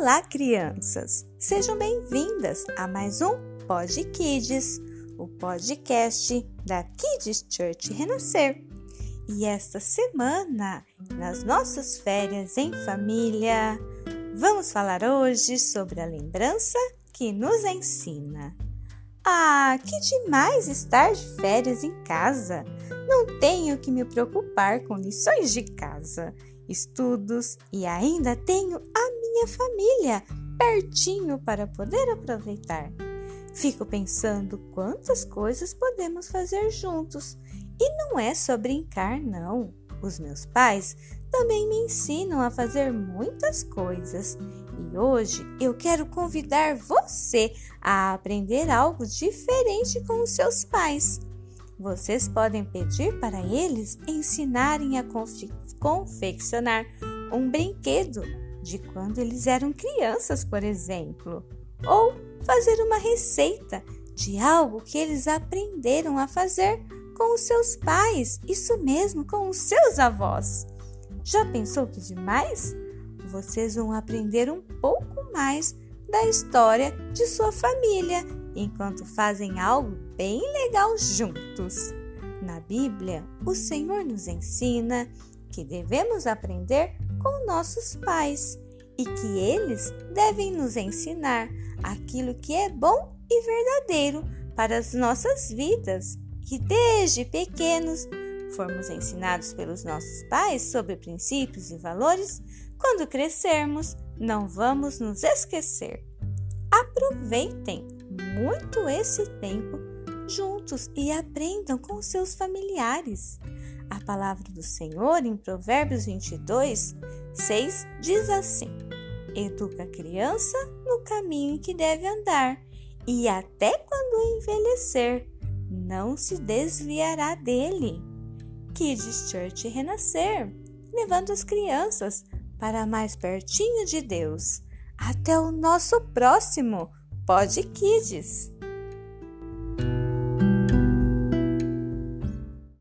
Olá, crianças! Sejam bem-vindas a mais um Pod Kids, o podcast da Kids Church Renascer. E esta semana, nas nossas férias em família, vamos falar hoje sobre a lembrança que nos ensina. Ah, que demais estar de férias em casa! Não tenho que me preocupar com lições de casa, estudos e ainda tenho a minha família pertinho para poder aproveitar. Fico pensando quantas coisas podemos fazer juntos. E não é só brincar, não. Os meus pais também me ensinam a fazer muitas coisas. E hoje eu quero convidar você a aprender algo diferente com os seus pais. Vocês podem pedir para eles ensinarem a confe confeccionar um brinquedo de quando eles eram crianças, por exemplo, ou fazer uma receita de algo que eles aprenderam a fazer com os seus pais, isso mesmo, com os seus avós. Já pensou que demais? Vocês vão aprender um pouco mais da história de sua família enquanto fazem algo bem legal juntos. Na Bíblia, o Senhor nos ensina que devemos aprender com nossos pais e que eles devem nos ensinar aquilo que é bom e verdadeiro para as nossas vidas. Que desde pequenos formos ensinados pelos nossos pais sobre princípios e valores, quando crescermos, não vamos nos esquecer. Aproveitem muito esse tempo juntos e aprendam com seus familiares. A palavra do Senhor em Provérbios 22, 6 diz assim: Educa a criança no caminho que deve andar, e até quando envelhecer, não se desviará dele. Kids Church Renascer, levando as crianças para mais pertinho de Deus. Até o nosso próximo Pod Kids!